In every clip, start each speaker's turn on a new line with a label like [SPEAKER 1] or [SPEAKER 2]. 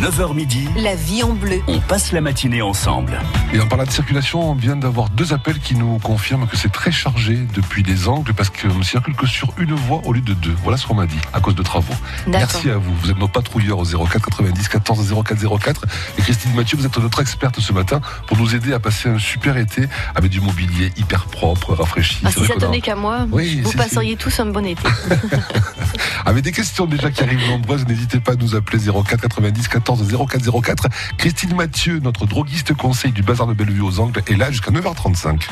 [SPEAKER 1] 9h midi,
[SPEAKER 2] La vie en bleu.
[SPEAKER 1] on passe la matinée ensemble.
[SPEAKER 3] Et en parlant de circulation, on vient d'avoir deux appels qui nous confirment que c'est très chargé depuis des angles parce qu'on ne circule que sur une voie au lieu de deux. Voilà ce qu'on m'a dit à cause de travaux. Merci à vous. Vous êtes nos patrouilleurs au 04 90 14 04 04. Et Christine Mathieu, vous êtes notre experte ce matin pour nous aider à passer un super été avec du mobilier hyper propre, rafraîchi.
[SPEAKER 4] Ah,
[SPEAKER 3] C'est
[SPEAKER 4] si ça tenait qu'à moi,
[SPEAKER 3] Oui,
[SPEAKER 4] vous passeriez tous un bon été.
[SPEAKER 3] Avec des questions déjà qui arrivent nombreuses, n'hésitez pas à nous appeler 04 90 14 04 04. Christine Mathieu, notre droguiste conseil du bazar de Bellevue aux Angles, est là jusqu'à 9h35.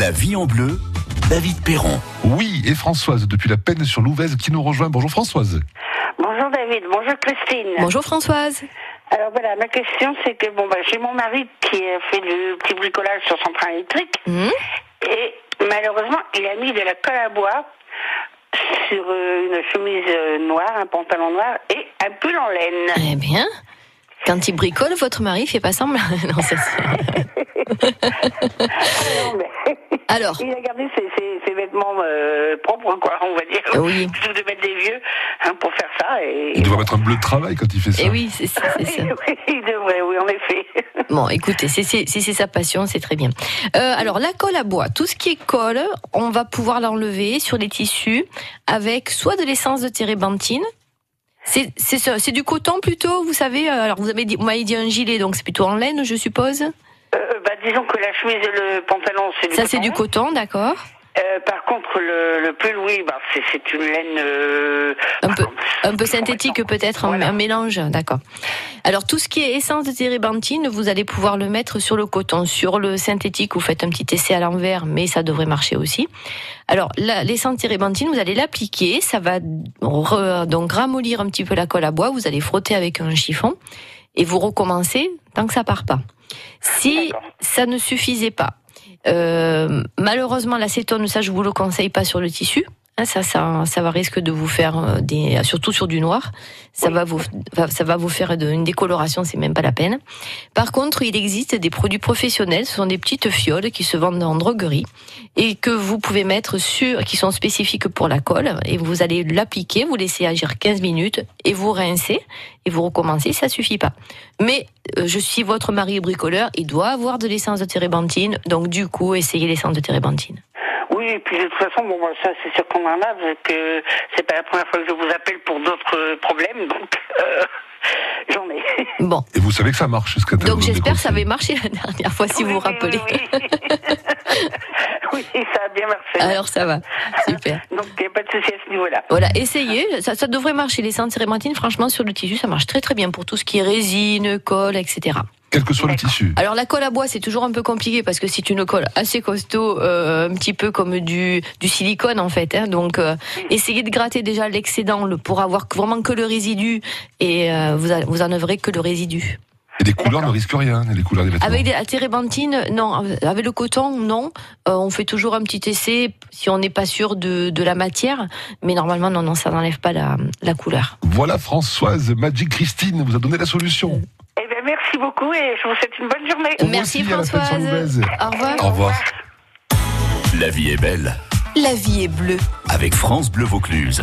[SPEAKER 1] La vie en bleu, David Perron.
[SPEAKER 3] Oui, et Françoise, depuis la peine sur Louvèze, qui nous rejoint. Bonjour Françoise.
[SPEAKER 5] Bonjour David, bonjour Christine.
[SPEAKER 4] Bonjour Françoise.
[SPEAKER 5] Alors voilà, ma question c'est que bon bah j'ai mon mari qui a fait du petit bricolage sur son train électrique
[SPEAKER 4] Mhm.
[SPEAKER 5] et malheureusement il a mis de la colle à bois sur euh, une chemise euh, noire, un pantalon noir et un pull en laine.
[SPEAKER 4] Eh bien, quand il bricole, votre mari fait pas semblant. Non, ça,
[SPEAKER 5] mais
[SPEAKER 4] Alors,
[SPEAKER 5] il a gardé ses, ses- ses vêtements euh, propres quoi, on va dire.
[SPEAKER 4] Oui.
[SPEAKER 5] Plutôt de mettre des vieux hein, pour faire ça et.
[SPEAKER 3] Il devrait mettre un bleu de travail quand il fait ça.
[SPEAKER 4] eh oui, c'est ça.
[SPEAKER 5] Oui, il devrait, oui, en effet.
[SPEAKER 4] Bon, écoutez, si c'est si c'est sa passion, c'est très bien. Euh, alors, la colle à bois, tout ce qui est colle, on va pouvoir l'enlever sur les tissus avec soit de l'essence de térébenthine. C'est c'est ça, c'est du coton plutôt, vous savez. euh, Alors, vous avez dit, vous m'avez dit un gilet, donc c'est plutôt en laine, je suppose.
[SPEAKER 5] Euh, bah, disons que la chemise et le pantalon, c'est du
[SPEAKER 4] Ça, c'est du coton, d'accord.
[SPEAKER 5] Euh, par contre, le, le pull, oui, bah, c'est, c'est une laine. euh,
[SPEAKER 4] Un peu, un peu synthétique peut-être, un-
[SPEAKER 5] Voilà.
[SPEAKER 4] un, mélange, d'accord. Alors tout ce qui est essence de térébenthine, vous allez pouvoir le mettre sur le coton, sur le synthétique. Vous faites un petit essai à l'envers, mais ça devrait marcher aussi. Alors l'essence de térébenthine, vous allez l'appliquer, ça va re- donc ramollir un petit peu la colle à bois. Vous allez frotter avec un chiffon et vous recommencez tant que ça part pas. Si ça ne suffisait pas, euh, malheureusement l'acétone, ça je vous le conseille pas sur le tissu. Hein, ça, ça, ça va risque de vous faire euh, des, surtout sur du noir, ça va vous, ça va vous faire de- une décoloration, c'est même pas la peine. Par contre, il existe des produits professionnels, ce sont des petites fioles qui se vendent en droguerie et que vous pouvez mettre sur, qui sont spécifiques pour la colle et vous allez l'appliquer, vous laissez agir 15 minutes et vous rincez et vous recommencez, ça suffit pas. Mais euh, je suis votre mari bricoleur, il doit avoir de l'essence de térébenthine, donc du coup, essayez l'essence de térébenthine.
[SPEAKER 5] Oui, et puis de toute façon, bon, ça, c'est sûr qu'on en a, vu que c'est pas la première fois que je vous appelle pour d'autres euh, problèmes, donc euh, j'en ai.
[SPEAKER 4] Bon.
[SPEAKER 3] Et vous savez que ça marche jusqu'à tel
[SPEAKER 4] Donc j'espère que ça avait marché la dernière fois, si
[SPEAKER 5] Oui,
[SPEAKER 4] vous vous rappelez.
[SPEAKER 5] Oui, ça a bien marché.
[SPEAKER 4] Alors ça va, super.
[SPEAKER 5] Donc, il n'y a pas de souci à ce niveau-là.
[SPEAKER 4] Voilà, essayez, ça, ça devrait marcher. Les de térébenthine, franchement, sur le tissu, ça marche très très bien pour tout ce qui est résine, colle, etc.
[SPEAKER 3] Quel que soit le tissu.
[SPEAKER 4] Alors la colle à bois, c'est toujours un peu compliqué parce que c'est une colle assez costaud, euh, un petit peu comme du, du silicone en fait. Hein, donc euh, essayez de gratter déjà l'excédent le- pour avoir vraiment que le résidu et euh, vous, a- vous enlèverez que le résidu.
[SPEAKER 3] Et les couleurs ne risquent rien, les couleurs des vêtements.
[SPEAKER 4] Avec des- la térébenthine, non. Avec le coton, non. Euh, on fait toujours un petit essai si on n'est pas sûr de, de la matière. Mais normalement, non, non, ça n'enlève pas la, la couleur.
[SPEAKER 3] Voilà Françoise, Magic Christine vous a donné la solution.
[SPEAKER 5] Eh merci beaucoup et je vous souhaite une bonne journée.
[SPEAKER 4] Merci
[SPEAKER 3] sur
[SPEAKER 4] Françoise. Au revoir.
[SPEAKER 3] Au revoir.
[SPEAKER 1] La vie est belle
[SPEAKER 2] La vie est bleue.
[SPEAKER 1] avec France Bleu Vaucluse.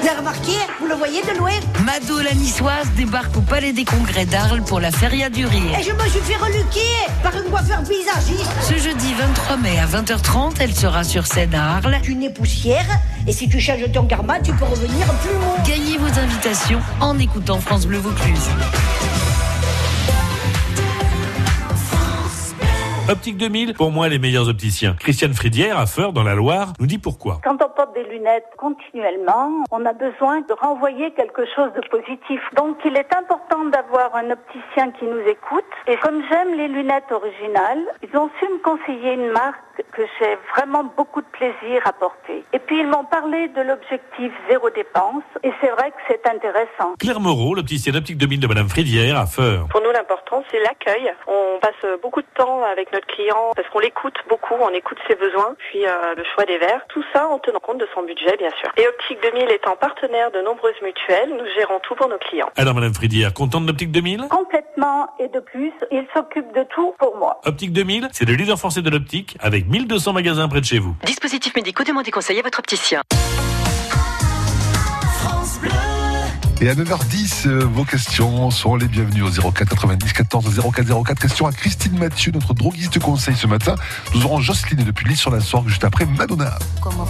[SPEAKER 6] Vous avez remarqué Vous le voyez de loin?
[SPEAKER 7] Mado la niçoise débarque au Palais des Congrès d'Arles pour la Feria du Rire.
[SPEAKER 6] Et je me suis fait reluquer par une coiffeur paysagiste.
[SPEAKER 7] Ce jeudi 23 mai à 20h30, elle sera sur scène à Arles.
[SPEAKER 6] Tu n'es poussière. Et si tu changes ton karma, tu peux revenir plus haut.
[SPEAKER 7] Gagnez vos invitations en écoutant France Bleu Vaucluse.
[SPEAKER 8] Optique 2000, pour moi les meilleurs opticiens. Christiane Fridière, à Feur, dans la Loire, nous dit pourquoi.
[SPEAKER 9] Quand on porte des lunettes continuellement, on a besoin de renvoyer quelque chose de positif. Donc il est important d'avoir un opticien qui nous écoute. Et comme j'aime les lunettes originales, ils ont su me conseiller une marque que j'ai vraiment beaucoup de plaisir à porter. Et puis ils m'ont parlé de l'objectif zéro dépense et c'est vrai que c'est intéressant.
[SPEAKER 8] Claire Moreau, l'opticienne optique 2000 de Madame Fridière à Feur.
[SPEAKER 10] Pour nous, l'important, c'est l'accueil. On passe beaucoup de temps avec notre client parce qu'on l'écoute beaucoup, on écoute ses besoins, puis euh, le choix des verres. Tout ça en tenant compte de son budget, bien sûr. Et Optique 2000 étant partenaire de nombreuses mutuelles, nous gérons tout pour nos clients.
[SPEAKER 8] Alors Madame Fridière, contente de l'optique 2000
[SPEAKER 9] Complètement et de plus, il s'occupe de tout pour moi.
[SPEAKER 8] Optique 2000, c'est le leader français de l'optique avec 1200 magasins près de chez vous.
[SPEAKER 11] Dispositifs médicaux, demandez conseil à votre opticien.
[SPEAKER 3] Et à 9h10, euh, vos questions sont les bienvenues au 04 90 14 04 04. Question à Christine Mathieu, notre droguiste conseil ce matin. Nous aurons Jocelyne depuis l'île sur la Sorgue juste après Madonna.
[SPEAKER 12] Como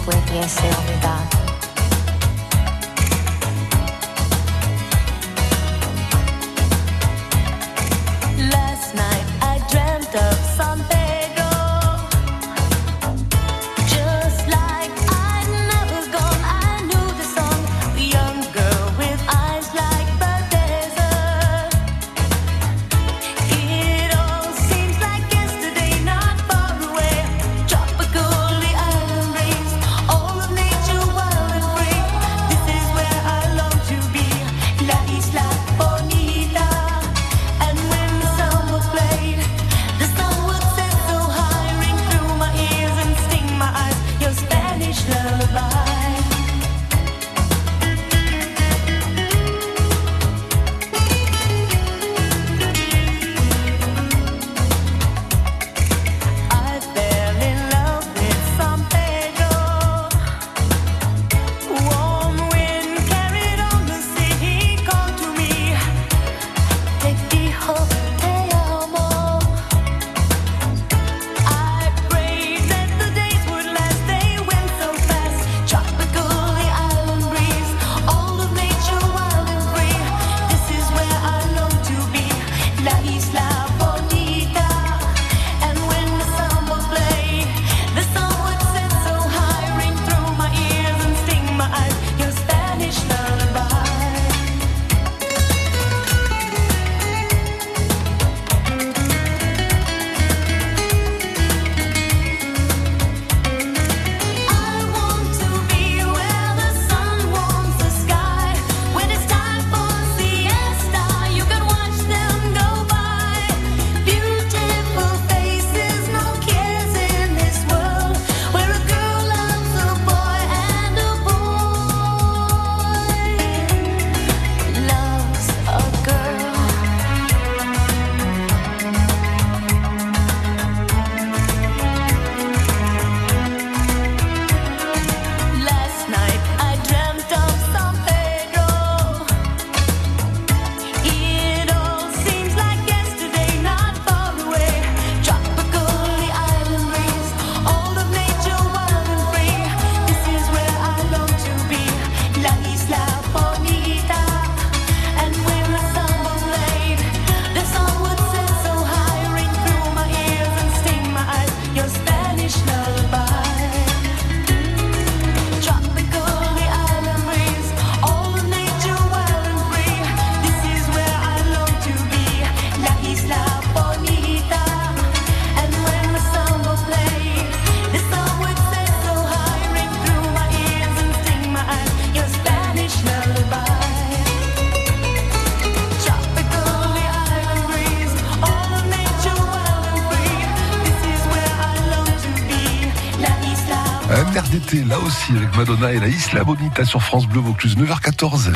[SPEAKER 3] Madonna et la Isla Bonita sur France Bleu Vaucluse, 9h14.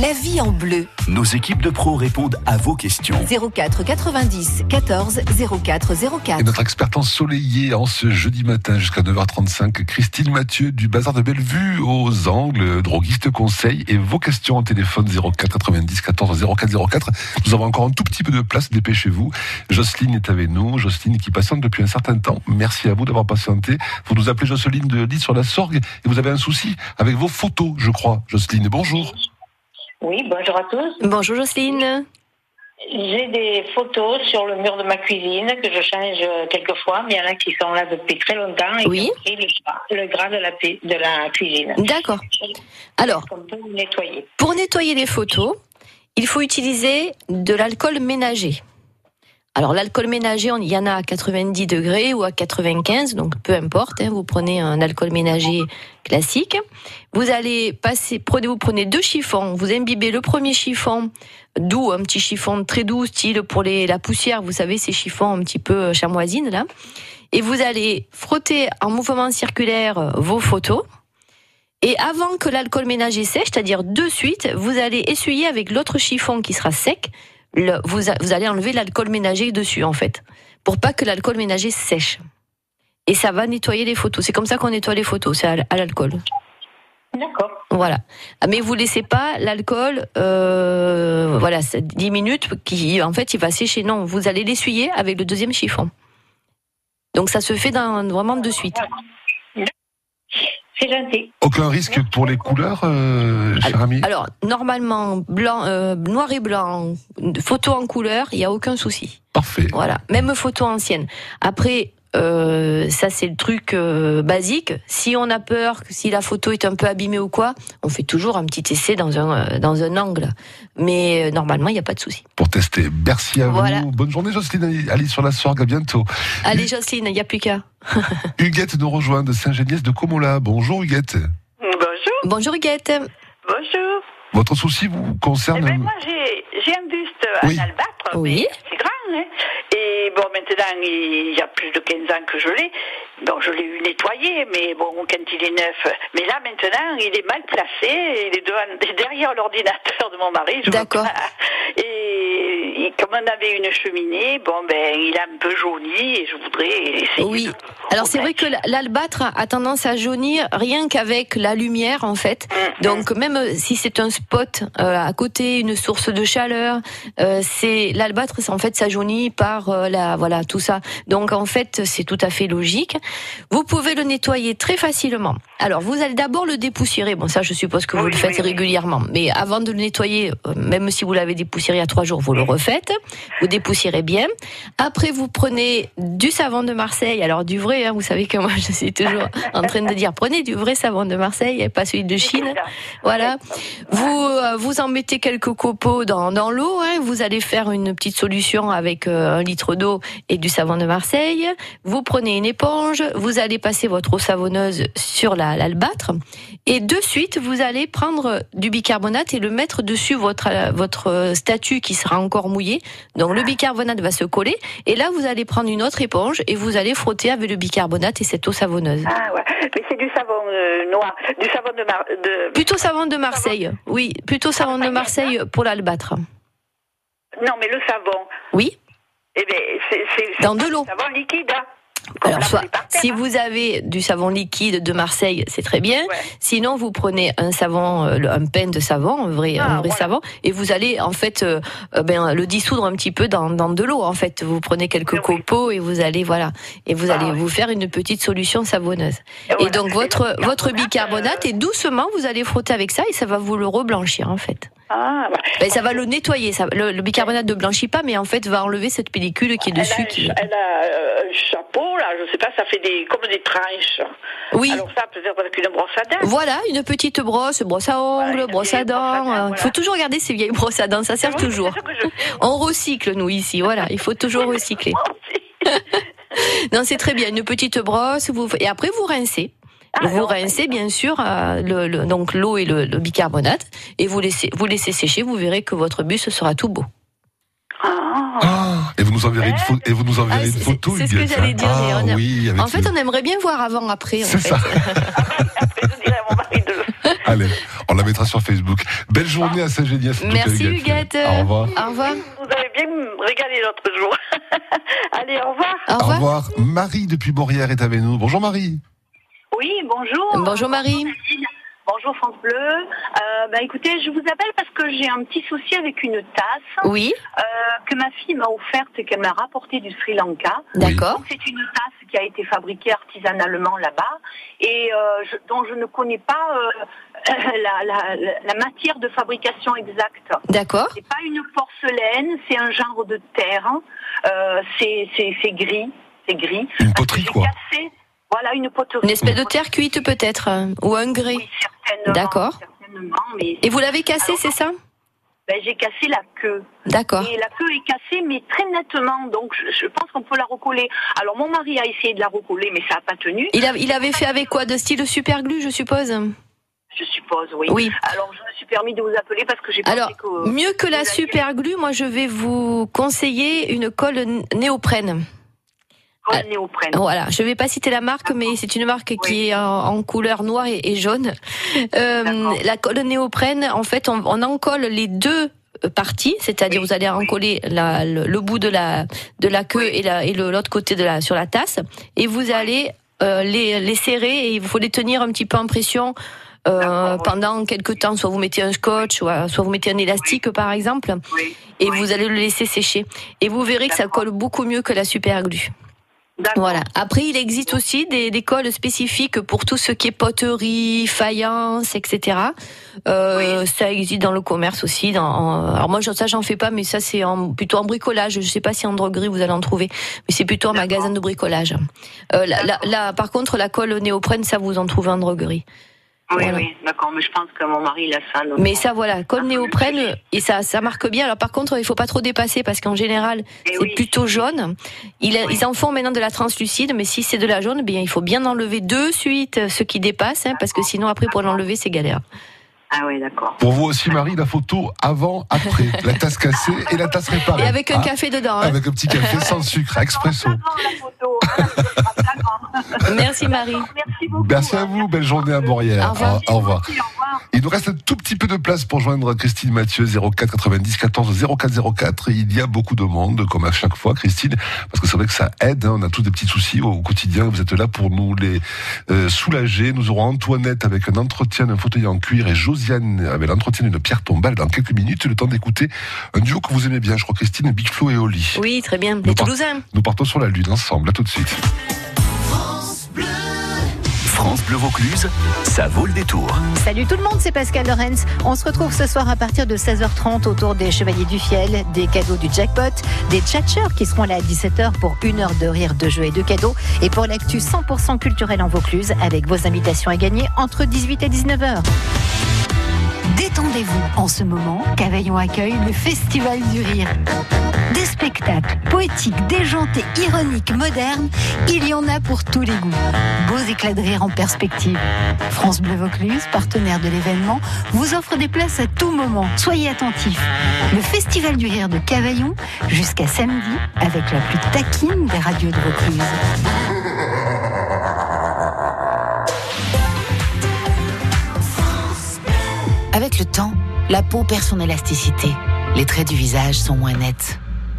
[SPEAKER 2] La vie en bleu.
[SPEAKER 1] Nos équipes de pros répondent à vos questions.
[SPEAKER 2] 04 90 14 04
[SPEAKER 3] Et
[SPEAKER 2] 04.
[SPEAKER 3] notre experte ensoleillée en ce jeudi matin jusqu'à 9h35, Christine Mathieu du Bazar de Bellevue aux Angles, droguiste conseil et vos questions en téléphone 04 90 14 04 04. Nous avons encore un tout petit peu de place, dépêchez-vous. Jocelyne est avec nous, Jocelyne qui patiente depuis un certain temps. Merci à vous d'avoir patienté. Vous nous appelez Jocelyne de Lille sur la Sorgue et vous avez un souci avec vos photos, je crois. Jocelyne, bonjour.
[SPEAKER 13] Oui, bonjour à tous.
[SPEAKER 4] Bonjour Jocelyne.
[SPEAKER 13] J'ai des photos sur le mur de ma cuisine que je change euh, quelquefois, mais il y en a qui sont là depuis très longtemps et
[SPEAKER 4] Oui.
[SPEAKER 13] qui ont pris le gras, de, la, pi- de la cuisine.
[SPEAKER 4] D'accord. Alors,
[SPEAKER 13] nettoyer.
[SPEAKER 4] Pour nettoyer les photos, il faut utiliser de l'alcool ménager. Alors l'alcool ménager, il y en a à 90 degrés ou à 95, donc peu importe. hein, vous prenez un alcool ménager classique. Vous allez passer, vous prenez deux chiffons. Vous imbibez le premier chiffon doux, un petit chiffon très doux, style pour la poussière. Vous savez ces chiffons un petit peu euh, chamoisine là. Et vous allez frotter en mouvement circulaire vos photos. Et avant que l'alcool ménager sèche, c'est-à-dire de suite, vous allez essuyer avec l'autre chiffon qui sera sec. Le- vous, a- vous allez enlever l'alcool ménager dessus, en fait, pour pas que l'alcool ménager sèche. Et ça va nettoyer les photos. C'est comme ça qu'on nettoie les photos, c'est à, l'alcool.
[SPEAKER 13] D'accord.
[SPEAKER 4] Voilà. Ah, Mais vous laissez pas l'alcool, euh, voilà, c'est 10 minutes, qui, en fait, il va sécher. Non, vous allez l'essuyer avec le deuxième chiffon. Donc ça se fait dans, vraiment de suite.
[SPEAKER 13] C'est gentil.
[SPEAKER 3] Aucun risque pour les couleurs, euh, cher ami
[SPEAKER 4] Alors, normalement, blanc, euh, noir et blanc, photo en couleur, il n'y a aucun souci.
[SPEAKER 3] Parfait.
[SPEAKER 4] Voilà, même photo ancienne. Après, euh, ça c'est le truc euh, basique. Si on a peur, que si la photo est un peu abîmée ou quoi, on fait toujours un petit essai dans un, euh, dans un angle. Mais euh, normalement, il n'y a pas de souci.
[SPEAKER 3] Pour tester. Merci à
[SPEAKER 4] Voilà.
[SPEAKER 3] vous. Bonne journée, Jocelyne. Ali sur la Sorgue. À bientôt.
[SPEAKER 4] Allez, Jocelyne, il n'y a plus qu'à.
[SPEAKER 3] Huguette nous rejoint de Saint-Géniès de Comola. Bonjour, Huguette.
[SPEAKER 5] Bonjour.
[SPEAKER 4] Bonjour, Huguette.
[SPEAKER 5] Bonjour.
[SPEAKER 3] Votre souci vous concerne.
[SPEAKER 5] Eh ben, moi, j'ai j'ai un buste
[SPEAKER 3] Oui.
[SPEAKER 5] en albâtre.
[SPEAKER 4] Oui.
[SPEAKER 5] mais C'est grand, hein. Et bon, maintenant, il y a plus de 15 ans que je l'ai. Bon, je l'ai eu nettoyé, mais bon, quand il est neuf. Mais là, maintenant, il est mal placé. Il est devant, derrière l'ordinateur de mon mari.
[SPEAKER 4] D'accord.
[SPEAKER 5] Et, et comme on avait une cheminée, bon, ben, il a un peu jauni et je voudrais essayer.
[SPEAKER 4] Oui.
[SPEAKER 5] de-
[SPEAKER 4] Alors c'est vrai que l'albâtre a tendance à jaunir rien qu'avec la lumière en fait. Donc même euh, si c'est un spot euh, à côté, une source de chaleur, euh, c'est l'albâtre en fait ça jaunit par euh, la voilà tout ça. Donc en fait c'est tout à fait logique. Vous pouvez le nettoyer très facilement. Alors vous allez d'abord le dépoussiérer. Bon ça je suppose que vous le faites régulièrement. Mais avant de le nettoyer, même si vous l'avez dépoussiéré a trois jours, vous le refaites. Vous dépoussiérez bien. Après vous prenez du savon de Marseille. Alors du vrai, hein, vous savez que moi je suis toujours en train de dire prenez du vrai savon de Marseille et pas celui de Chine. Voilà. Vous euh, vous en mettez quelques copeaux dans, dans l'eau. Hein. Vous allez faire une petite solution avec euh, un litre d'eau et du savon de Marseille. Vous prenez une éponge. Vous allez passer votre eau savonneuse sur la- l'albâtre et de suite vous allez prendre du bicarbonate et le mettre dessus votre euh, votre statue qui sera encore Donc le bicarbonate va se coller et là vous allez prendre une autre éponge et vous allez frotter avec le bicarbonate et cette eau savonneuse.
[SPEAKER 5] Ah ouais, mais c'est du savon euh, noir, du savon de, mar de...
[SPEAKER 4] Plutôt savon de Marseille. Oui, plutôt savon de Marseille pour l'albâtre.
[SPEAKER 5] Non, mais le savon,
[SPEAKER 4] Oui.
[SPEAKER 5] eh ben, c'est
[SPEAKER 4] Dans de l'eau.
[SPEAKER 5] savon liquide. hein.
[SPEAKER 4] Alors, soit, si vous avez du savon liquide de Marseille, c'est très bien. Sinon, vous prenez un savon, euh, un pain de savon, un vrai, un vrai savon, et vous allez en fait euh, euh, ben, le dissoudre un petit peu dans, dans de l'eau. En fait, vous prenez quelques copeaux et vous allez voilà, et vous allez vous faire une petite solution savonneuse. Et donc votre votre bicarbonate et doucement vous allez frotter avec ça et ça va vous le reblanchir en fait.
[SPEAKER 5] Ah, ouais.
[SPEAKER 4] Ben, ça va le nettoyer. Ça, le, le bicarbonate ne blanchit pas, mais en fait va enlever cette pellicule qui est dessus.
[SPEAKER 5] Elle a,
[SPEAKER 4] Qui...
[SPEAKER 5] elle a euh, un chapeau, là, je sais pas, ça fait des, comme des tranches.
[SPEAKER 4] Oui.
[SPEAKER 5] Alors ça, peut-être avec une brosse à dents.
[SPEAKER 4] Voilà, une petite brosse, brosse à ongles, brosse à dents. Il faut toujours garder ces vieilles brosses à dents, ça sert toujours. On recycle, nous, ici, voilà, il faut toujours recycler. non, c'est très bien, une petite brosse, vous... et après vous rincez. Vous rincez bien sûr euh, le, le- donc l'eau et le, le bicarbonate et vous laissez vous laissez sécher. Vous verrez que votre buste sera tout beau.
[SPEAKER 3] Ah, et vous nous enverrez une, pho- et vous nous enverrez une photo,
[SPEAKER 4] Ah, C'est ce que j'allais
[SPEAKER 3] hein.
[SPEAKER 4] dire.
[SPEAKER 3] Ah, oui,
[SPEAKER 4] en fait, on aimerait bien voir avant après. en
[SPEAKER 3] C'est
[SPEAKER 4] fait.
[SPEAKER 3] ça. Allez, on la mettra sur Facebook. Belle journée à cas,
[SPEAKER 4] Merci Huguette.
[SPEAKER 3] Au revoir.
[SPEAKER 4] Au revoir.
[SPEAKER 5] Vous avez bien régalé l'autre jour. Allez, au revoir.
[SPEAKER 3] Au revoir. Marie depuis Beaurières est avec nous. Bonjour Marie.
[SPEAKER 14] Oui, bonjour.
[SPEAKER 4] Bonjour Marie.
[SPEAKER 14] Bonjour France Bleu. Euh, bah, écoutez, je vous appelle parce que j'ai un petit souci avec une tasse.
[SPEAKER 4] Oui.
[SPEAKER 14] euh, que ma fille m'a offerte et qu'elle m'a rapportée du Sri Lanka.
[SPEAKER 4] D'accord.
[SPEAKER 14] Donc, C'est une tasse qui a été fabriquée artisanalement là-bas et euh, je- dont je ne connais pas euh, la, la- la- la matière de fabrication exacte.
[SPEAKER 4] D'accord.
[SPEAKER 14] C'est pas une porcelaine, c'est un genre de terre. Euh, c'est gris, c'est gris.
[SPEAKER 3] Une poterie quoi.
[SPEAKER 14] Voilà une poterie.
[SPEAKER 4] Une espèce de terre cuite peut-être, hein, ou un grès. D'accord.
[SPEAKER 14] certainement, mais
[SPEAKER 4] Et vous l'avez cassé, c'est ça?
[SPEAKER 14] ben, j'ai cassé la queue.
[SPEAKER 4] D'accord.
[SPEAKER 14] Et la queue est cassée, mais très nettement. Donc, je, je pense qu'on peut la recoller. Alors, mon mari a essayé de la recoller, mais ça n'a pas tenu.
[SPEAKER 4] Il, a- il avait fait avec quoi? De style super glue, je suppose?
[SPEAKER 14] Je suppose, oui.
[SPEAKER 4] Oui.
[SPEAKER 14] Alors, je me suis permis de vous appeler parce que j'ai pensé
[SPEAKER 4] Alors,
[SPEAKER 14] que...
[SPEAKER 4] mieux que la super glue, moi je vais vous conseiller une colle néoprène.
[SPEAKER 14] Néoprène.
[SPEAKER 4] Voilà, je vais pas citer la marque, mais c'est une marque qui est en, en couleur noire et, et jaune. Euh, la colle néoprène, en fait, on, on en colle les deux parties, c'est-à-dire vous allez en coller la- le, le bout de la de la queue et la et le- l'autre côté de la sur la tasse, et vous allez euh, les, les serrer et il faut les tenir un petit peu en pression. euh, pendant quelques temps, soit vous mettez un scotch, soit, soit vous mettez un élastique par exemple, et vous allez le laisser sécher. Et vous verrez que ça colle beaucoup mieux que la super glue. Voilà. Après, il existe aussi des, des spécifiques pour tout ce qui est poterie, faïence, etc. Euh, Ça existe dans le commerce aussi. Dans, en- alors moi, ça, j'en fais pas, mais ça, c'est en, plutôt en bricolage. Je sais pas si en droguerie vous allez en trouver, mais c'est plutôt en magasin de bricolage. Euh, là, là- là, par contre, la colle néoprène, ça vous en trouvez en droguerie.
[SPEAKER 14] Oui,
[SPEAKER 4] Voilà.
[SPEAKER 14] oui, d'accord, mais je pense que mon mari, il a ça.
[SPEAKER 4] Mais ça, voilà, colle néoprène, et ça, ça marque bien. Alors par contre, il faut pas trop dépasser parce qu'en général, c'est plutôt jaune. Ils, ils en font maintenant de la translucide, mais si c'est de la jaune, eh bien il faut bien enlever de suite ce qui dépasse, hein, parce que sinon après pour l'enlever c'est galère.
[SPEAKER 14] Ah oui, d'accord.
[SPEAKER 3] Pour vous aussi, Marie, la photo avant, après. La tasse cassée et la tasse réparée.
[SPEAKER 4] Et avec un
[SPEAKER 3] Hein
[SPEAKER 4] café dedans. hein.
[SPEAKER 3] Avec un petit café sans sucre, expresso.
[SPEAKER 4] Merci Marie.
[SPEAKER 3] Merci à vous, belle journée à Morière.
[SPEAKER 4] Au revoir.
[SPEAKER 3] Au revoir. Il nous reste un tout petit peu de place pour joindre Christine Mathieu 04 90 14 04 04. Il y a beaucoup de monde, comme à chaque fois, Christine, parce que c'est vrai que ça aide. hein. On a tous des petits soucis au quotidien. Vous êtes là pour nous les euh, soulager. Nous aurons Antoinette avec un entretien d'un fauteuil en cuir et Josiane avec l'entretien d'une pierre tombale dans quelques minutes. Le temps d'écouter un duo que vous aimez bien, je crois, Christine, Big Flo et Oli.
[SPEAKER 4] Oui, très bien. Les
[SPEAKER 3] Nous
[SPEAKER 4] Toulousains.
[SPEAKER 3] Nous partons sur la Lune ensemble. À tout de suite.
[SPEAKER 1] France Bleu Vaucluse, ça vaut le détour.
[SPEAKER 15] Salut tout le monde, c'est Pascal Lorenz. On se retrouve ce soir à partir de 16h30 autour des Chevaliers du Fiel, des cadeaux du jackpot, des tchatcheurs qui seront là à 17h pour une heure de rire, de jeux et de cadeaux. Et pour l'actu 100% culturel en Vaucluse avec vos invitations à gagner entre 18 et 19h. Détendez-vous. En ce moment, Cavaillon accueille le Festival du Rire. Des spectacles poétiques, déjantés, ironiques, modernes, il y en a pour tous les goûts. Beaux éclats de rire en perspective. France Bleu Vaucluse, partenaire de l'événement, vous offre des places à tout moment. Soyez attentifs. Le Festival du Rire de Cavaillon, jusqu'à samedi, avec la plus taquine des radios de Vaucluse.
[SPEAKER 16] Avec le temps, la peau perd son élasticité. Les traits du visage sont moins nets.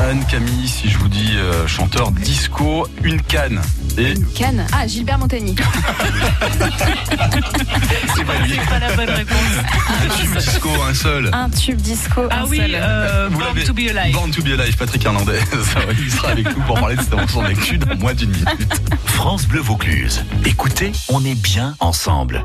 [SPEAKER 17] Anne Camille, si je vous dis euh, chanteur disco, une canne. Et
[SPEAKER 18] Cannes. Ah, Gilbert Montagny.
[SPEAKER 17] c'est pas lui.
[SPEAKER 7] pas la bonne réponse.
[SPEAKER 17] Un tube disco, un seul.
[SPEAKER 18] Un tube disco.
[SPEAKER 7] Ah
[SPEAKER 18] un
[SPEAKER 7] oui,
[SPEAKER 18] seul.
[SPEAKER 7] euh,
[SPEAKER 17] Vous
[SPEAKER 7] Born to be alive.
[SPEAKER 17] Born to be alive, Patrick Hernandez. Il sera avec nous pour parler de cette morceau d'actu dans moins d'une minute.
[SPEAKER 1] France Bleu Vaucluse. Écoutez, on est bien ensemble.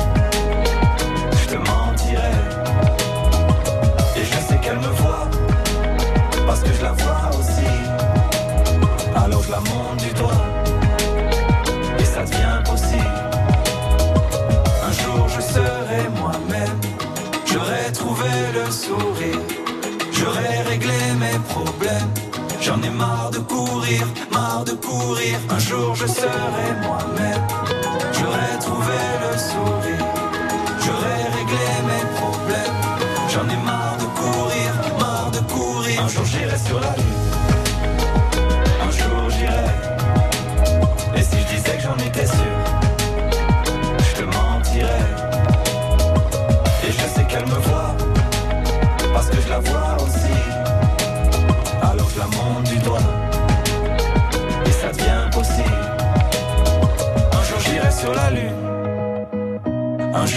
[SPEAKER 19] J'en ai marre de courir, marre de courir. Un jour je serai moi-même,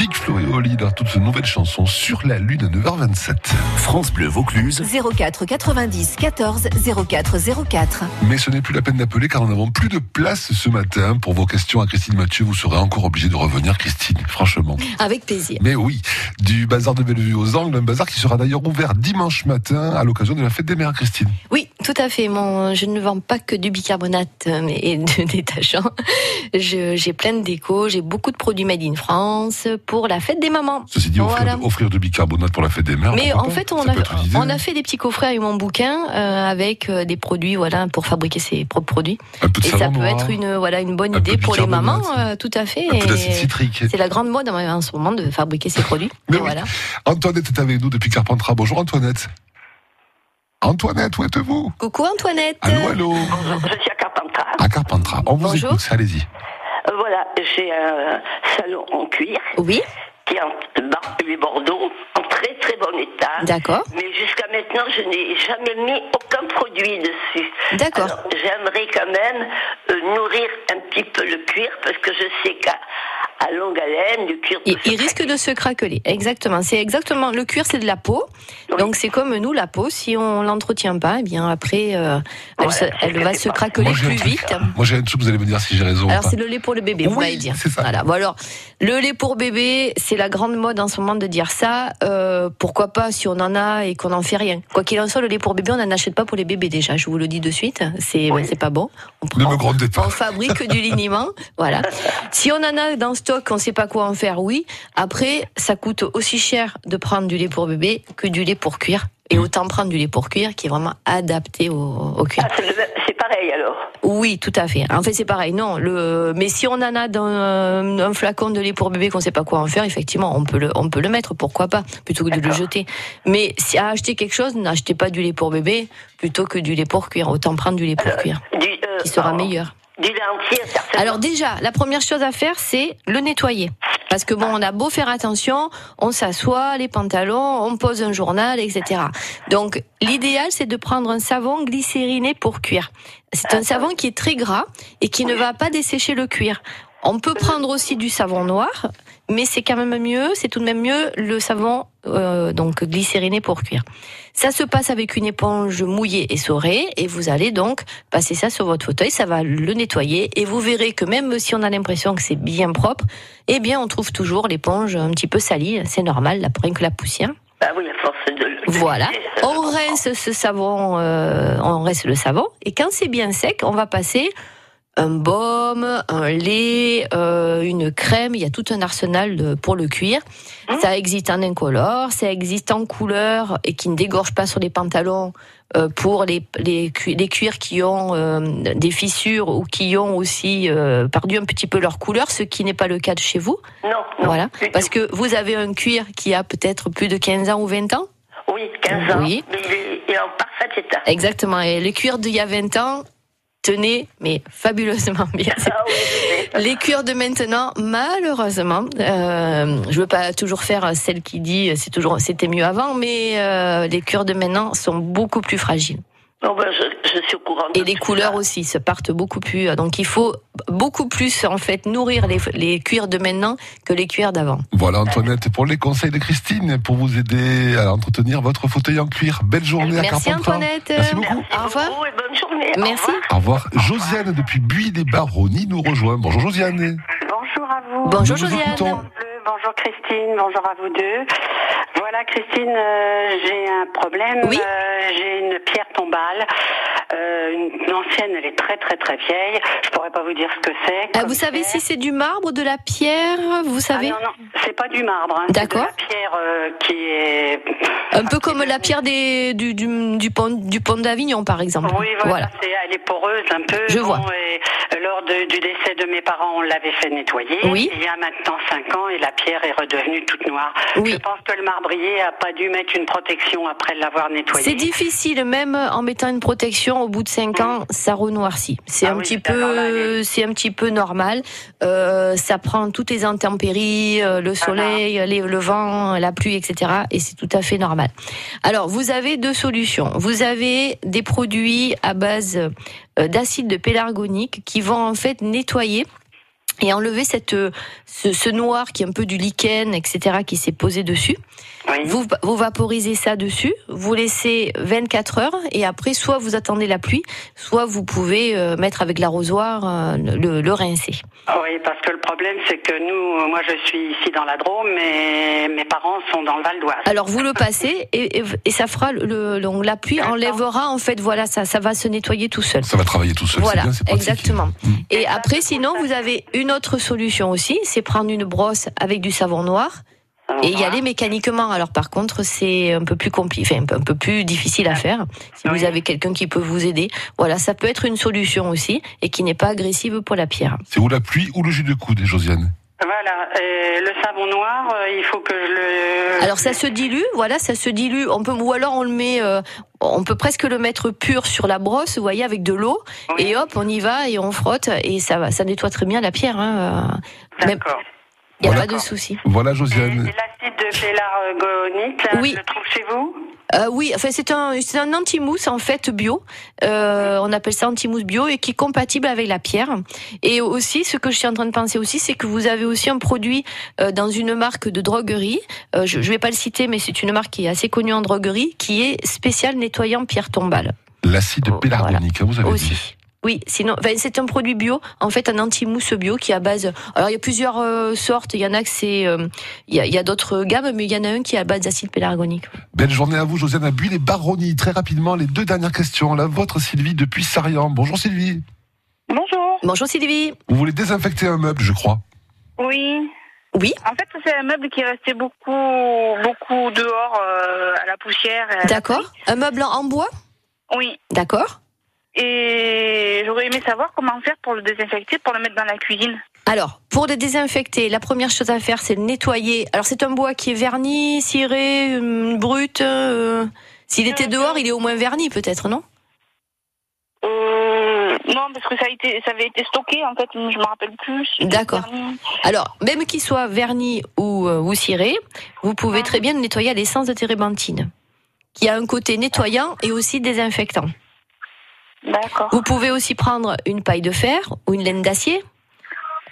[SPEAKER 3] Big Flo et Oli dans toute une nouvelle chanson sur la Lune à 9h27.
[SPEAKER 1] France Bleu Vaucluse.
[SPEAKER 2] 04 90 14 04 04.
[SPEAKER 3] Mais ce n'est plus la peine d'appeler car nous n'avons plus de place ce matin pour vos questions à Christine Mathieu. Vous serez encore obligé de revenir, Christine, franchement.
[SPEAKER 4] Avec plaisir.
[SPEAKER 3] Mais oui, du bazar de Bellevue aux Angles, un bazar qui sera d'ailleurs ouvert dimanche matin à l'occasion de la fête des mères, Christine.
[SPEAKER 4] Oui, tout à fait. Mon, je ne vends pas que du bicarbonate euh, et de détachant. J'ai plein de déco, j'ai beaucoup de produits made in France pour la fête des mamans.
[SPEAKER 3] Ceci dit, offrir,
[SPEAKER 4] Voilà.
[SPEAKER 3] offrir de bicarbonate pour la fête des mères.
[SPEAKER 4] Mais en fait, on a, on fait des petits coffrets avec mon bouquin euh, avec euh, des produits voilà pour fabriquer ses propres produits.
[SPEAKER 3] Un peu de
[SPEAKER 4] Et ça peut
[SPEAKER 3] noir.
[SPEAKER 4] être une voilà une bonne
[SPEAKER 3] Un
[SPEAKER 4] idée pour les mamans, euh, tout à fait. C'est la grande mode en ce moment de fabriquer ses produits. Et voilà.
[SPEAKER 3] Antoinette est avec nous depuis Carpentras. Bonjour Antoinette. Antoinette, où êtes-vous?
[SPEAKER 4] Coucou Antoinette.
[SPEAKER 3] Allô, allô
[SPEAKER 5] Je suis à Carpentras.
[SPEAKER 3] À Carpentras. On vous
[SPEAKER 4] Bonjour.
[SPEAKER 3] écoute, allez-y.
[SPEAKER 5] Euh, Voilà, j'ai un salon en cuir.
[SPEAKER 4] Oui.
[SPEAKER 5] Qui est en Bar- et Bordeaux, en très très bon état.
[SPEAKER 4] D'accord.
[SPEAKER 5] Mais jusqu'à maintenant, je n'ai jamais mis aucun produit dessus.
[SPEAKER 4] D'accord.
[SPEAKER 5] J'aimerais quand même euh, nourrir un petit peu le cuir parce que je sais qu'à à longue haleine, le cuir
[SPEAKER 4] Il, il risque de se craqueler. Exactement. C'est exactement le cuir, c'est de la peau. Donc c'est comme nous la peau. Si on l'entretient pas, eh bien après, euh, elle, se- elle va se craqueler
[SPEAKER 3] Moi,
[SPEAKER 4] plus
[SPEAKER 3] truc.
[SPEAKER 4] vite.
[SPEAKER 3] Moi j'ai un truc, vous allez me dire si j'ai raison
[SPEAKER 4] Alors
[SPEAKER 3] pas.
[SPEAKER 4] c'est le lait pour le bébé, vous
[SPEAKER 3] Oui,
[SPEAKER 4] m'avez dit.
[SPEAKER 3] c'est ça.
[SPEAKER 4] Voilà. Bon alors, le lait pour bébé, c'est la grande mode en ce moment de dire ça. Euh, pourquoi pas si on en a et qu'on n'en fait rien. Quoi qu'il en soit, le lait pour bébé, on n'en achète pas pour les bébés déjà. Je vous le dis de suite. C'est c'est pas bon.
[SPEAKER 3] Ne me pas.
[SPEAKER 4] On fabrique du liniment, voilà. Si on en a dans stock, on sait pas quoi en faire, oui. Après, ça coûte aussi cher de prendre du lait pour bébé que du lait pour cuire. Et
[SPEAKER 3] Mm.
[SPEAKER 4] autant prendre du lait pour cuire qui est vraiment adapté au, au cuir.
[SPEAKER 5] Ah, c'est le même- c'est pareil alors?
[SPEAKER 4] Oui, tout à fait. En fait, c'est pareil. Non, le, mais si on en a dans un, un flacon de lait pour bébé qu'on sait pas quoi en faire, effectivement, on peut le, on peut le mettre. Pourquoi pas Plutôt que de le jeter. Mais si à acheter quelque chose, n'achetez pas du lait pour bébé plutôt que du lait pour cuire. Autant prendre du lait pour cuire,
[SPEAKER 5] Du, euh,
[SPEAKER 4] qui sera meilleur.
[SPEAKER 5] Du certainement.
[SPEAKER 4] Alors déjà, la première chose à faire, c'est le nettoyer. Parce que bon, on a beau faire attention, on s'assoit, les pantalons, on pose un journal, etc. Donc, l'idéal, c'est de prendre un savon glycériné pour cuire. C'est un savon qui est très gras et qui ne va pas dessécher le cuir. On peut prendre aussi du savon noir, mais c'est quand même mieux, c'est tout de même mieux le savon euh, donc glycériné pour cuire. Ça se passe avec une éponge mouillée et saurée et vous allez donc passer ça sur votre fauteuil, ça va le nettoyer et vous verrez que même si on a l'impression que c'est bien propre, eh bien on trouve toujours l'éponge un petit peu salie, c'est normal, la rien que la poussière.
[SPEAKER 5] Bah oui, à force de le
[SPEAKER 4] Voilà. On rince ce savon, euh, on rince le savon, et quand c'est bien sec, on va passer un baume, un lait, euh, une crème. Il y a tout un arsenal de- pour le cuir. Ça existe en incolore, ça existe en couleur et qui ne dégorge pas sur les pantalons. euh, pour les, les, cu- les cuirs qui ont euh, des fissures ou qui ont aussi perdu un petit peu leur couleur, ce qui n'est pas le cas de chez vous.
[SPEAKER 5] Non,
[SPEAKER 4] Voilà. Parce que vous avez un cuir qui a peut-être plus de 15 ans ou 20 ans?
[SPEAKER 5] Oui, 15 ans.
[SPEAKER 4] Oui.
[SPEAKER 5] Il est, en parfait état.
[SPEAKER 4] Exactement. Et les cuirs d'il y a 20 ans tenaient, mais fabuleusement bien. Les cuirs de maintenant, malheureusement, euh, je veux pas toujours faire celle qui dit c'est toujours c'était mieux avant, mais euh, les cuirs de maintenant sont beaucoup plus fragiles.
[SPEAKER 5] Non, ben, je, je suis au courant.
[SPEAKER 4] Et les couleurs aussi se partent beaucoup plus. Donc il faut beaucoup plus en fait nourrir les, les cuirs de maintenant que les cuirs d'avant.
[SPEAKER 3] Voilà Antoinette pour les conseils de Christine pour vous aider à entretenir votre fauteuil en cuir. Belle journée à
[SPEAKER 4] Merci
[SPEAKER 3] Carpentras.
[SPEAKER 4] Antoinette.
[SPEAKER 3] Merci beaucoup.
[SPEAKER 4] Au revoir.
[SPEAKER 5] bonne journée.
[SPEAKER 4] Merci.
[SPEAKER 3] Au revoir. Josiane depuis Buis des Baronnies nous rejoint. Bonjour Josiane.
[SPEAKER 20] Bonjour à vous.
[SPEAKER 4] Bonjour,
[SPEAKER 20] Nous
[SPEAKER 4] Josiane.
[SPEAKER 20] Bonjour Christine, bonjour à vous deux. Voilà Christine, euh, j'ai un problème.
[SPEAKER 4] Oui.
[SPEAKER 20] Euh, j'ai une pierre tombale. Euh, une ancienne, elle est très très très vieille. Je pourrais pas vous dire ce que c'est.
[SPEAKER 4] Ah, vous savez
[SPEAKER 20] pierre.
[SPEAKER 4] si c'est du marbre, de la pierre, vous savez
[SPEAKER 20] Ah non, non, c'est pas du marbre. hein.
[SPEAKER 4] D'accord.
[SPEAKER 20] C'est de la pierre qui est.
[SPEAKER 4] Un peu comme la pierre des, du, du, du pont, du pont d'Avignon, par exemple.
[SPEAKER 20] Oui, voilà, c'est- elle est poreuse un peu.
[SPEAKER 4] Je
[SPEAKER 20] Bon,
[SPEAKER 4] vois.
[SPEAKER 20] et lors de- du décès de mes parents, on l'avait fait nettoyer.
[SPEAKER 4] Oui.
[SPEAKER 20] Il y a maintenant 5 ans et la pierre est redevenue toute noire.
[SPEAKER 4] Oui.
[SPEAKER 20] Je pense que le marbrier a pas dû mettre une protection après l'avoir nettoyé.
[SPEAKER 4] C'est difficile, même en mettant une protection, au bout de 5 ans, ça renoircit. C'est
[SPEAKER 20] Ah
[SPEAKER 4] un
[SPEAKER 20] oui,
[SPEAKER 4] petit peu, c'est un petit peu normal. Euh, ça prend toutes les intempéries, euh, le soleil, les- le vent, la pluie, etc. Et c'est tout à fait normal. Alors, vous avez deux solutions. Vous avez des produits à base euh, d'acide de pélargonique qui vont en fait nettoyer et enlever cette, euh, ce, ce noir qui est un peu du lichen, etc., qui s'est posé dessus. Vous, vous vaporisez ça dessus, vous laissez 24 heures et après, soit vous attendez la pluie, soit vous pouvez euh, mettre avec l'arrosoir euh, le, le rincer.
[SPEAKER 20] Ah Oui, parce que le problème, c'est que nous, moi je suis ici dans la Drôme, mais mes parents sont dans le Val d'Oise.
[SPEAKER 4] Alors vous le passez et, et, et ça fera le, le- donc la pluie enlèvera en fait voilà ça ça va se nettoyer tout seul.
[SPEAKER 3] Ça va travailler tout seul.
[SPEAKER 4] Voilà,
[SPEAKER 3] c'est bien,
[SPEAKER 4] exactement. Et après, sinon, vous avez une autre solution aussi, c'est prendre une brosse avec du savon noir et y aller mécaniquement. Alors par contre, c'est un peu plus compliqué, enfin, un peu- un peu plus difficile à faire. Si vous avez quelqu'un qui peut vous aider, voilà, ça peut être une solution aussi et qui n'est pas agressive pour la pierre.
[SPEAKER 3] C'est ou la pluie ou le jus de coude, Josiane?
[SPEAKER 20] Voilà, et le savon noir, euh, il faut que je le...
[SPEAKER 4] Alors ça se dilue, voilà, ça se dilue. On peut ou alors on le met, euh, on peut presque le mettre pur sur la brosse, vous voyez, avec de l'eau, et hop, on y va et on frotte et ça va, ça nettoie très bien la pierre. Hein.
[SPEAKER 20] D'accord.
[SPEAKER 4] Il n'y a
[SPEAKER 3] Voilà.
[SPEAKER 4] pas de souci.
[SPEAKER 3] Voilà Josiane.
[SPEAKER 20] L'acide de pélargonite, là,
[SPEAKER 4] Oui.
[SPEAKER 20] je le trouve chez vous?
[SPEAKER 4] Euh, oui, enfin c'est un c'est un anti-mousse en fait bio. Euh, on appelle ça anti-mousse bio et qui est compatible avec la pierre. Et aussi, ce que je suis en train de penser aussi, c'est que vous avez aussi un produit euh, dans une marque de droguerie. Euh, je, je vais pas le citer, mais c'est une marque qui est assez connue en droguerie, qui est spécial nettoyant pierre tombale.
[SPEAKER 3] L'acide pélargonique, hein, vous avez
[SPEAKER 4] Aussi.
[SPEAKER 3] dit.
[SPEAKER 4] Oui, sinon, enfin, c'est un produit bio, en fait, un anti-mousse bio qui est à base. Alors, il y a plusieurs euh, sortes. Il y en a que c'est, euh, il y a, d'autres gammes, mais il y en a un qui est à base d'acide pélargonique.
[SPEAKER 3] Belle journée à vous, Josiane à Buis, les Baronnies. Très rapidement, les deux dernières questions. La vôtre, Sylvie, depuis Sarian. Bonjour Sylvie.
[SPEAKER 10] Bonjour.
[SPEAKER 4] Bonjour Sylvie.
[SPEAKER 3] Vous voulez désinfecter un meuble, je crois.
[SPEAKER 10] Oui.
[SPEAKER 4] Oui.
[SPEAKER 10] En fait, c'est un meuble qui est resté beaucoup, beaucoup dehors euh, à la poussière. et
[SPEAKER 4] D'accord. Un meuble en bois?
[SPEAKER 10] Oui.
[SPEAKER 4] D'accord.
[SPEAKER 10] Et j'aurais aimé savoir comment faire pour le désinfecter, pour le mettre dans la cuisine.
[SPEAKER 4] Alors, pour le désinfecter, la première chose à faire, c'est le nettoyer. Alors, c'est un bois qui est verni, ciré, hum, brut. euh, S'il était dehors, il est au moins verni, peut-être, non?
[SPEAKER 10] Euh,
[SPEAKER 21] Non, parce que ça, a été, ça avait été stocké, en fait, je me rappelle plus.
[SPEAKER 4] D'accord. Alors, même qu'il soit verni ou, euh, ou ciré, vous pouvez très bien le nettoyer à l'essence de térébenthine, qui a un côté nettoyant et aussi désinfectant.
[SPEAKER 21] D'accord.
[SPEAKER 4] Vous pouvez aussi prendre une paille de fer ou une laine d'acier.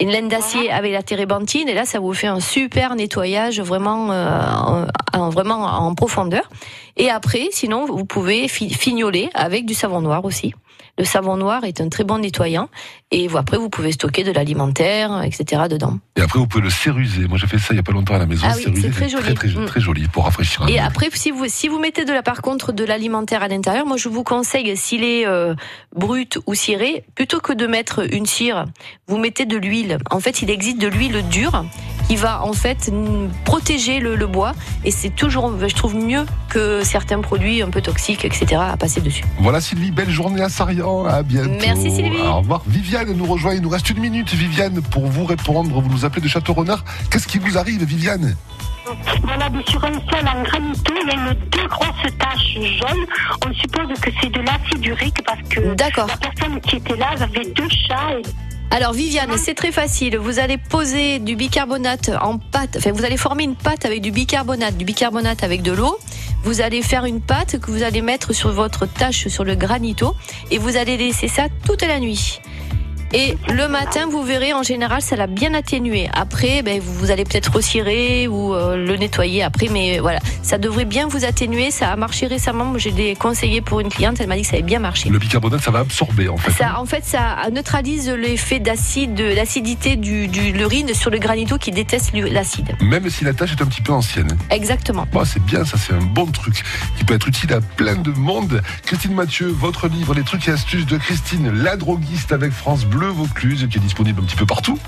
[SPEAKER 4] Une laine d'acier avec la térébenthine et là ça vous fait un super nettoyage vraiment euh, en, en- vraiment en profondeur. Et après, sinon vous pouvez fi- fignoler avec du savon noir aussi. Le savon noir est un très bon nettoyant et après vous pouvez stocker de l'alimentaire, etc. dedans.
[SPEAKER 3] Et après, vous pouvez le céruser. Moi, j'ai fait ça il n'y a pas longtemps à la maison.
[SPEAKER 4] Ah oui, c'est très joli.
[SPEAKER 3] Très, très, très joli pour rafraîchir un
[SPEAKER 4] Et après, si vous, si vous mettez de la, par contre de l'alimentaire à l'intérieur, moi je vous conseille, s'il est euh, brut ou ciré, plutôt que de mettre une cire, vous mettez de l'huile. En fait, il existe de l'huile dure qui va en fait protéger le, le bois et c'est toujours, je trouve, mieux que certains produits un peu toxiques, etc. à passer dessus.
[SPEAKER 3] Voilà Sylvie, belle journée à À bientôt.
[SPEAKER 4] Merci, Sylvie.
[SPEAKER 3] Au revoir. Viviane nous rejoint, il nous reste une minute Viviane pour vous répondre. Vous nous appelez de Château-Renard. Qu'est-ce qui vous arrive Viviane?
[SPEAKER 22] Voilà, mais sur un sol en granito, il y a une, deux grosses taches jaunes. On suppose que c'est de l'acide urique parce que la personne qui était là avait deux chats. Et...
[SPEAKER 4] Alors Viviane, c'est très facile. Vous allez poser du bicarbonate en pâte. Enfin, vous allez former une pâte avec du bicarbonate, du bicarbonate avec de l'eau. Vous allez faire une pâte que vous allez mettre sur votre tâche sur le granito et vous allez laisser ça toute la nuit. Et le matin, vous verrez, en général, ça l'a bien atténué. Après, ben, vous, vous allez peut-être recirer ou euh, le nettoyer après, mais voilà, ça devrait bien vous atténuer. Ça a marché récemment. J'ai des conseillers pour une cliente, elle m'a dit que ça avait bien marché.
[SPEAKER 3] Le bicarbonate, ça va absorber en fait.
[SPEAKER 4] Ça, en fait, ça neutralise l'effet d'acide, de l'acidité du, du l'urine sur le granito qui déteste l'acide.
[SPEAKER 3] Même si la tâche est un petit peu ancienne.
[SPEAKER 4] Exactement.
[SPEAKER 3] Bon, c'est bien, ça c'est un bon truc qui peut être utile à plein de monde. Christine Mathieu, votre livre Les trucs et astuces de Christine, la droguiste avec France Bleu Vaucluse, qui est disponible un petit peu partout.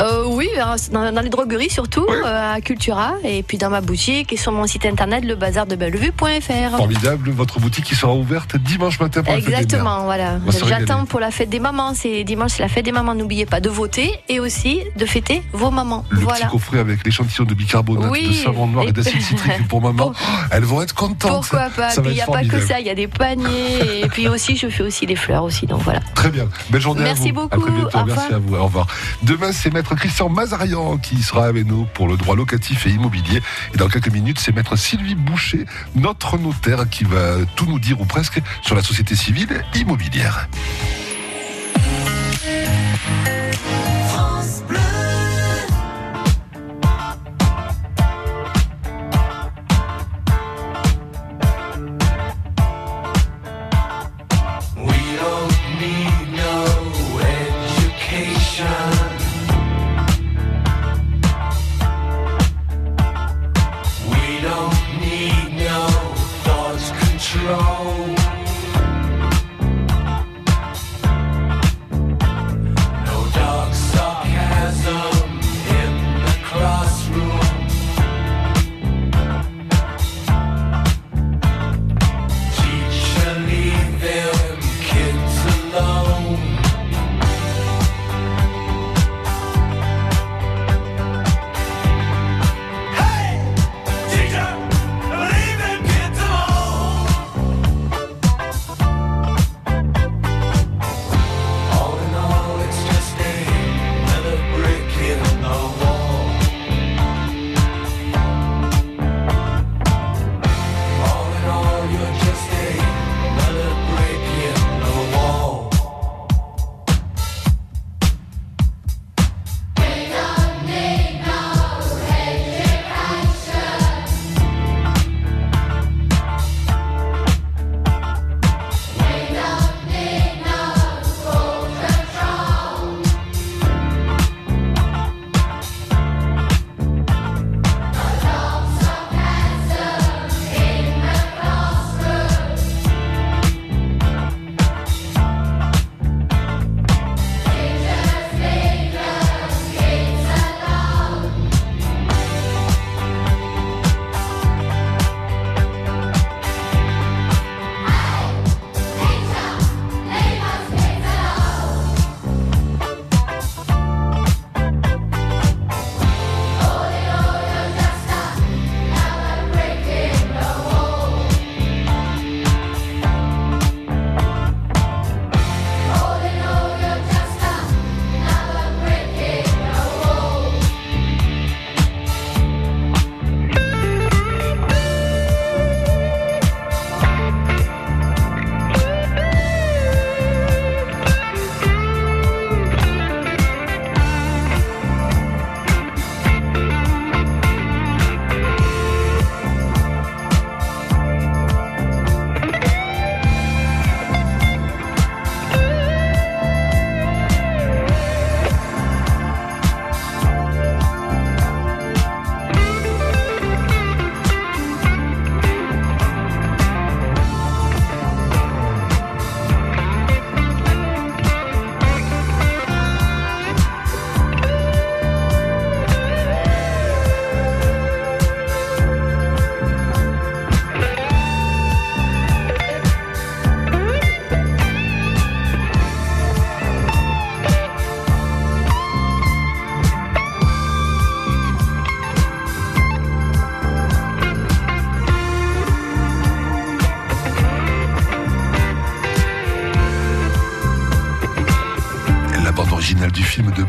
[SPEAKER 4] Euh, oui, dans, dans les drogueries surtout, euh, à Cultura, et puis dans ma boutique et sur mon site internet lebazardebellevue.fr.
[SPEAKER 3] Formidable, votre boutique qui sera ouverte dimanche matin pour la fête des mères.
[SPEAKER 4] Exactement, voilà. J'attends pour la fête des mamans. C'est dimanche, c'est la fête des mamans. N'oubliez pas de voter et aussi de fêter vos mamans.
[SPEAKER 3] Le
[SPEAKER 4] voilà.
[SPEAKER 3] petit coffret avec l'échantillon de bicarbonate,
[SPEAKER 4] Oui.
[SPEAKER 3] de savon noir et d'acide citrique pour maman. Elles vont être contentes.
[SPEAKER 4] Pourquoi pas il n'y a pas que ça, il y a des paniers. et puis aussi, je fais aussi les fleurs aussi. Donc voilà.
[SPEAKER 3] Très bien. Belle journée
[SPEAKER 4] Merci
[SPEAKER 3] à vous.
[SPEAKER 4] beaucoup.
[SPEAKER 3] À très bientôt.
[SPEAKER 4] Au
[SPEAKER 3] Merci à vous. Au revoir. Demain, c'est Maître Christian Mazarian qui sera avec nous pour le droit locatif et immobilier. Et dans quelques minutes, c'est Maître Sylvie Boucher, notre notaire, qui va tout nous dire ou presque sur la société civile immobilière.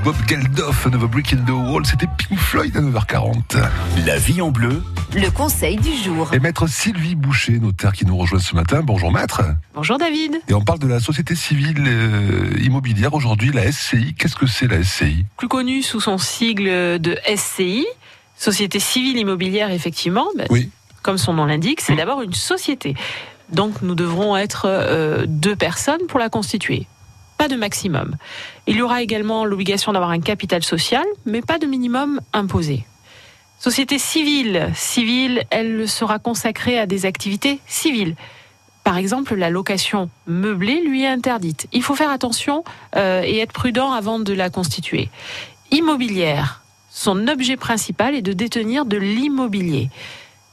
[SPEAKER 3] Bob Geldof, Never Brick in the Wall. C'était Pink Floyd à 9h40.
[SPEAKER 1] La vie en bleu.
[SPEAKER 2] Le conseil du jour.
[SPEAKER 3] Et maître Sylvie Boucher, notaire qui nous rejoint ce matin. Bonjour maître.
[SPEAKER 23] Bonjour David.
[SPEAKER 3] Et on parle de la société civile euh, immobilière aujourd'hui, la SCI. Qu'est-ce que c'est la SCI
[SPEAKER 23] Plus connu sous son sigle de SCI, Société Civile Immobilière, effectivement. Ben,
[SPEAKER 3] Oui.
[SPEAKER 23] Comme son nom l'indique, c'est d'abord une société. Donc nous devrons être euh, deux personnes pour la constituer. Pas de maximum. Il y aura également l'obligation d'avoir un capital social, mais pas de minimum imposé. Société civile, civile, elle sera consacrée à des activités civiles. Par exemple, la location meublée lui est interdite. Il faut faire attention euh, et être prudent avant de la constituer. Immobilière, son objet principal est de détenir de l'immobilier.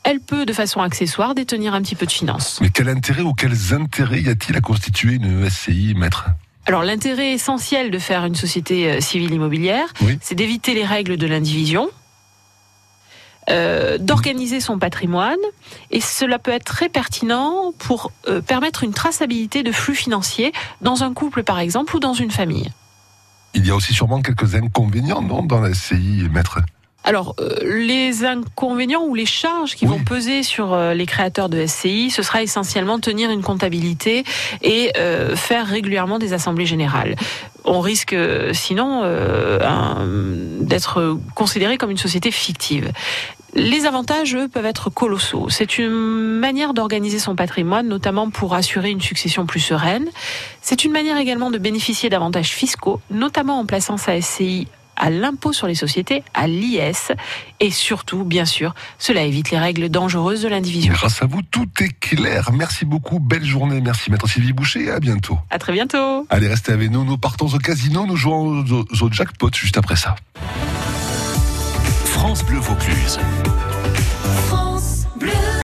[SPEAKER 23] Elle peut, de façon accessoire, détenir un petit peu de finances.
[SPEAKER 3] Mais quel intérêt ou quels intérêts y a-t-il à constituer une SCI, maître?
[SPEAKER 23] Alors l'intérêt essentiel de faire une société euh, civile immobilière,
[SPEAKER 3] Oui.
[SPEAKER 23] c'est d'éviter les règles de l'indivision, euh, d'organiser son patrimoine, et cela peut être très pertinent pour euh, permettre une traçabilité de flux financiers dans un couple par exemple ou dans une famille.
[SPEAKER 3] Il y a aussi sûrement quelques inconvénients, non, dans la SCI, maître?
[SPEAKER 23] Alors, euh, les inconvénients ou les charges qui vont peser sur euh, les créateurs de SCI, ce sera essentiellement tenir une comptabilité et euh, faire régulièrement des assemblées générales. On risque sinon euh, d'être considéré comme une société fictive. Les avantages, eux, peuvent être colossaux. C'est une manière d'organiser son patrimoine, notamment pour assurer une succession plus sereine. C'est une manière également de bénéficier d'avantages fiscaux, notamment en plaçant sa SCI à l'impôt sur les sociétés, à l'IS, et surtout, bien sûr, cela évite les règles dangereuses de l'indivision.
[SPEAKER 3] Grâce à vous, tout est clair. Merci beaucoup. Belle journée. Merci, maître Sylvie Boucher. et À bientôt.
[SPEAKER 23] À très bientôt.
[SPEAKER 3] Allez, restez avec nous. Nous partons au casino. Nous jouons au, au jackpot juste après ça.
[SPEAKER 1] France Bleu Vaucluse.
[SPEAKER 12] France